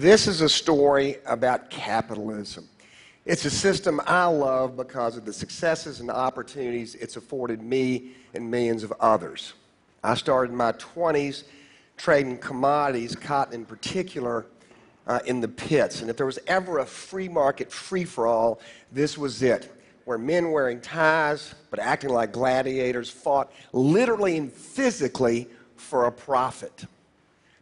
This is a story about capitalism. It's a system I love because of the successes and opportunities it's afforded me and millions of others. I started in my 20s trading commodities, cotton in particular, uh, in the pits. And if there was ever a free market free for all, this was it, where men wearing ties but acting like gladiators fought literally and physically for a profit.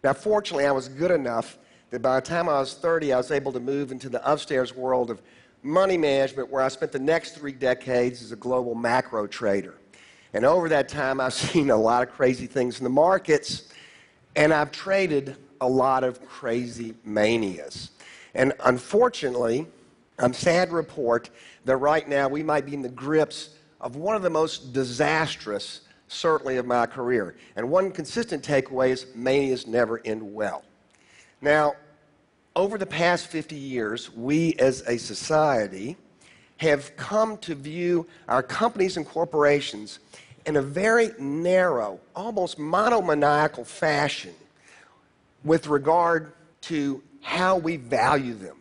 Now, fortunately, I was good enough that by the time I was 30, I was able to move into the upstairs world of money management, where I spent the next three decades as a global macro trader. And over that time, I've seen a lot of crazy things in the markets, and I've traded a lot of crazy manias. And unfortunately, I'm sad to report that right now we might be in the grips of one of the most disastrous, certainly, of my career. And one consistent takeaway is manias never end well. Now, over the past 50 years, we as a society have come to view our companies and corporations in a very narrow, almost monomaniacal fashion with regard to how we value them.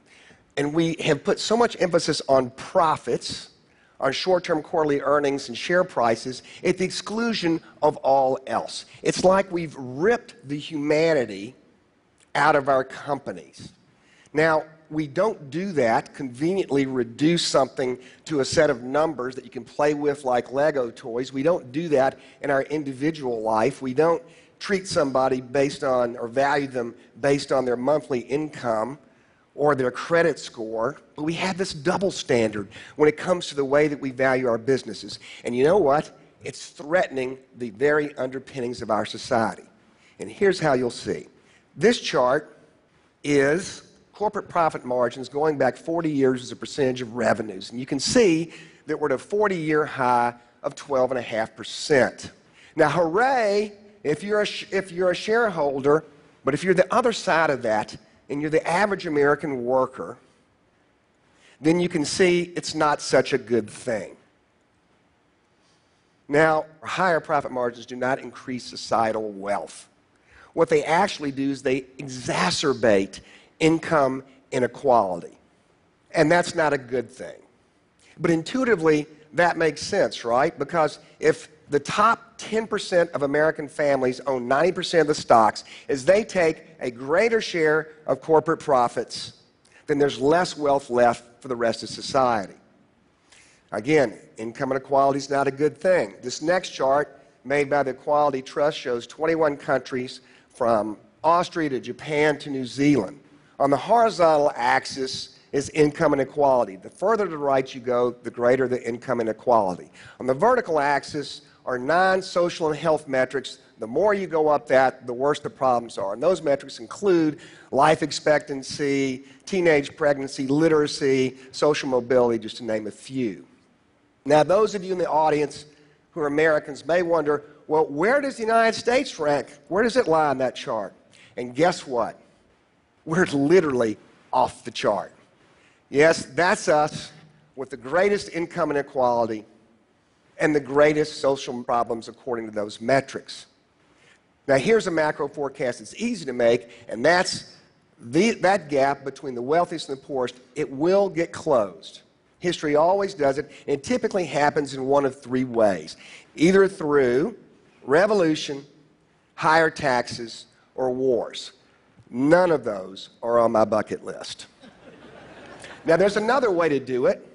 And we have put so much emphasis on profits, on short term quarterly earnings and share prices, at the exclusion of all else. It's like we've ripped the humanity out of our companies. Now, we don't do that, conveniently reduce something to a set of numbers that you can play with like Lego toys. We don't do that in our individual life. We don't treat somebody based on or value them based on their monthly income or their credit score. But we have this double standard when it comes to the way that we value our businesses. And you know what? It's threatening the very underpinnings of our society. And here's how you'll see this chart is corporate profit margins going back 40 years as a percentage of revenues. And you can see that we're at a 40 year high of 12.5%. Now, hooray if you're, a, if you're a shareholder, but if you're the other side of that and you're the average American worker, then you can see it's not such a good thing. Now, higher profit margins do not increase societal wealth. What they actually do is they exacerbate income inequality. And that's not a good thing. But intuitively, that makes sense, right? Because if the top 10% of American families own 90% of the stocks, as they take a greater share of corporate profits, then there's less wealth left for the rest of society. Again, income inequality is not a good thing. This next chart, made by the Equality Trust, shows 21 countries from Austria to Japan to New Zealand. On the horizontal axis is income inequality. The further to the right you go, the greater the income inequality. On the vertical axis are non social and health metrics. The more you go up that, the worse the problems are. And those metrics include life expectancy, teenage pregnancy, literacy, social mobility, just to name a few. Now, those of you in the audience who are Americans may wonder well, where does the United States rank? Where does it lie on that chart? And guess what? we're literally off the chart. Yes, that's us with the greatest income inequality and the greatest social problems according to those metrics. Now, here's a macro forecast that's easy to make, and that's the, that gap between the wealthiest and the poorest. It will get closed. History always does it, and it typically happens in one of three ways either through revolution, higher taxes, or wars. None of those are on my bucket list. now, there's another way to do it,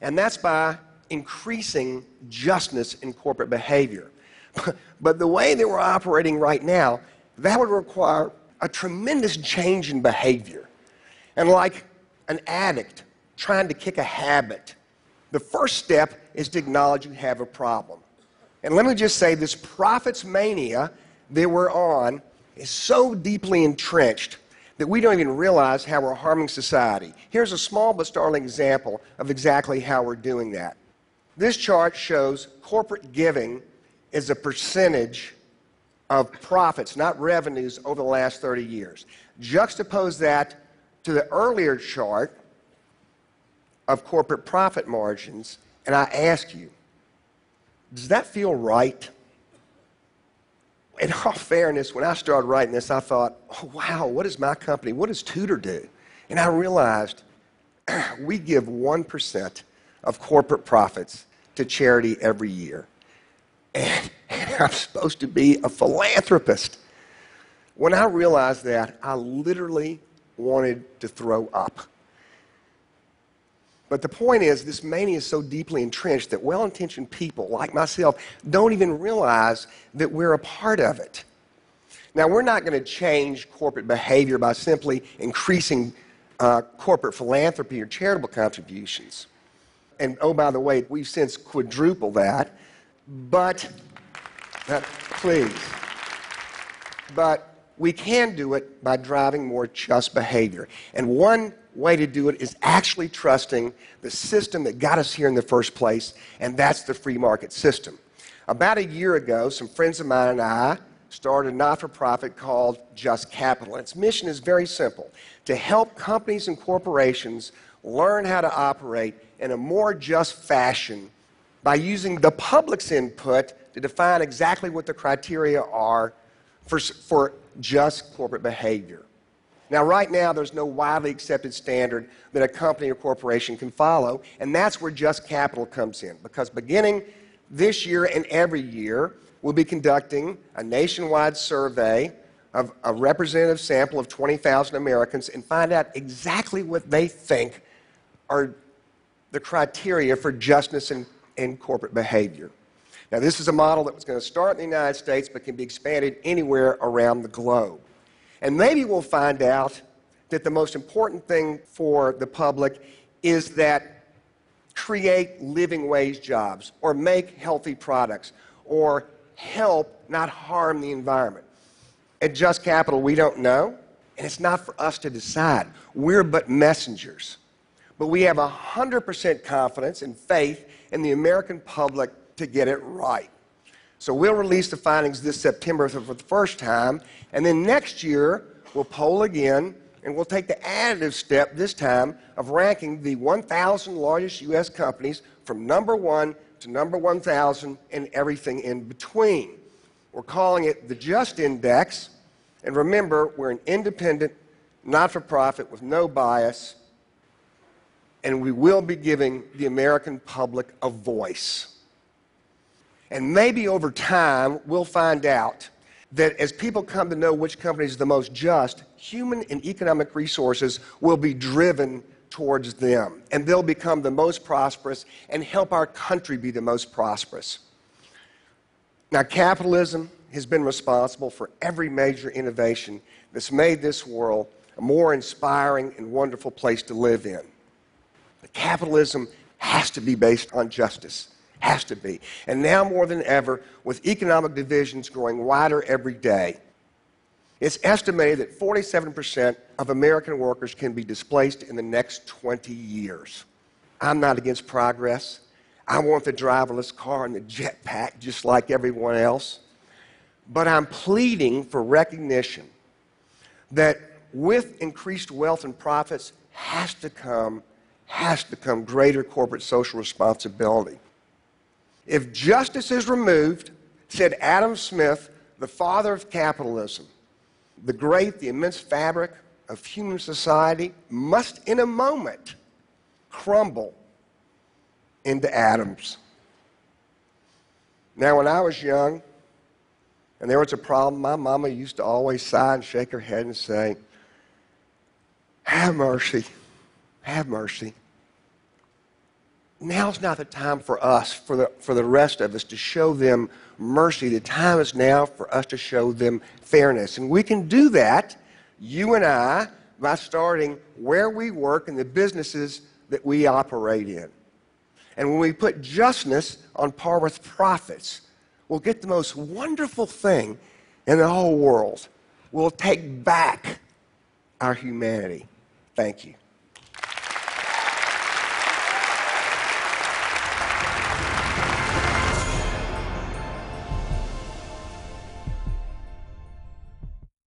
and that's by increasing justness in corporate behavior. but the way that we're operating right now, that would require a tremendous change in behavior. And like an addict trying to kick a habit, the first step is to acknowledge you have a problem. And let me just say this profits mania that we're on is so deeply entrenched that we don't even realize how we're harming society. Here's a small but startling example of exactly how we're doing that. This chart shows corporate giving as a percentage of profits, not revenues, over the last 30 years. Juxtapose that to the earlier chart of corporate profit margins, and I ask you, does that feel right? in all fairness, when I started writing this, I thought, oh, wow, what does my company, what does Tudor do? And I realized we give 1% of corporate profits to charity every year. And, and I'm supposed to be a philanthropist. When I realized that, I literally wanted to throw up. But the point is, this mania is so deeply entrenched that well intentioned people like myself don't even realize that we're a part of it. Now, we're not going to change corporate behavior by simply increasing uh, corporate philanthropy or charitable contributions. And oh, by the way, we've since quadrupled that. But, uh, please. But we can do it by driving more just behavior. And one way to do it is actually trusting the system that got us here in the first place, and that's the free market system. About a year ago, some friends of mine and I started a not for profit called Just Capital. Its mission is very simple to help companies and corporations learn how to operate in a more just fashion by using the public's input to define exactly what the criteria are for, for just corporate behavior. Now, right now, there's no widely accepted standard that a company or corporation can follow, and that's where Just Capital comes in. Because beginning this year and every year, we'll be conducting a nationwide survey of a representative sample of 20,000 Americans and find out exactly what they think are the criteria for justness in, in corporate behavior. Now, this is a model that was going to start in the United States but can be expanded anywhere around the globe. And maybe we'll find out that the most important thing for the public is that create living wage jobs or make healthy products or help, not harm the environment. At Just Capital, we don't know, and it's not for us to decide. We're but messengers. But we have 100% confidence and faith in the American public to get it right. So we'll release the findings this September for the first time, and then next year we'll poll again, and we'll take the additive step this time of ranking the 1,000 largest U.S. companies from number one to number 1,000 and everything in between. We're calling it the Just Index, and remember, we're an independent, not for profit with no bias, and we will be giving the American public a voice. And maybe over time, we'll find out that as people come to know which company is the most just, human and economic resources will be driven towards them. And they'll become the most prosperous and help our country be the most prosperous. Now, capitalism has been responsible for every major innovation that's made this world a more inspiring and wonderful place to live in. But capitalism has to be based on justice. Has to be. And now more than ever, with economic divisions growing wider every day, it's estimated that 47% of American workers can be displaced in the next 20 years. I'm not against progress. I want the driverless car and the jetpack just like everyone else. But I'm pleading for recognition that with increased wealth and profits has to come has to come greater corporate social responsibility. If justice is removed, said Adam Smith, the father of capitalism, the great, the immense fabric of human society must, in a moment, crumble into atoms. Now, when I was young and there was a problem, my mama used to always sigh and shake her head and say, Have mercy, have mercy now's not the time for us, for the, for the rest of us, to show them mercy. The time is now for us to show them fairness. And we can do that, you and I, by starting where we work and the businesses that we operate in. And when we put justness on par with profits, we'll get the most wonderful thing in the whole world. We'll take back our humanity. Thank you.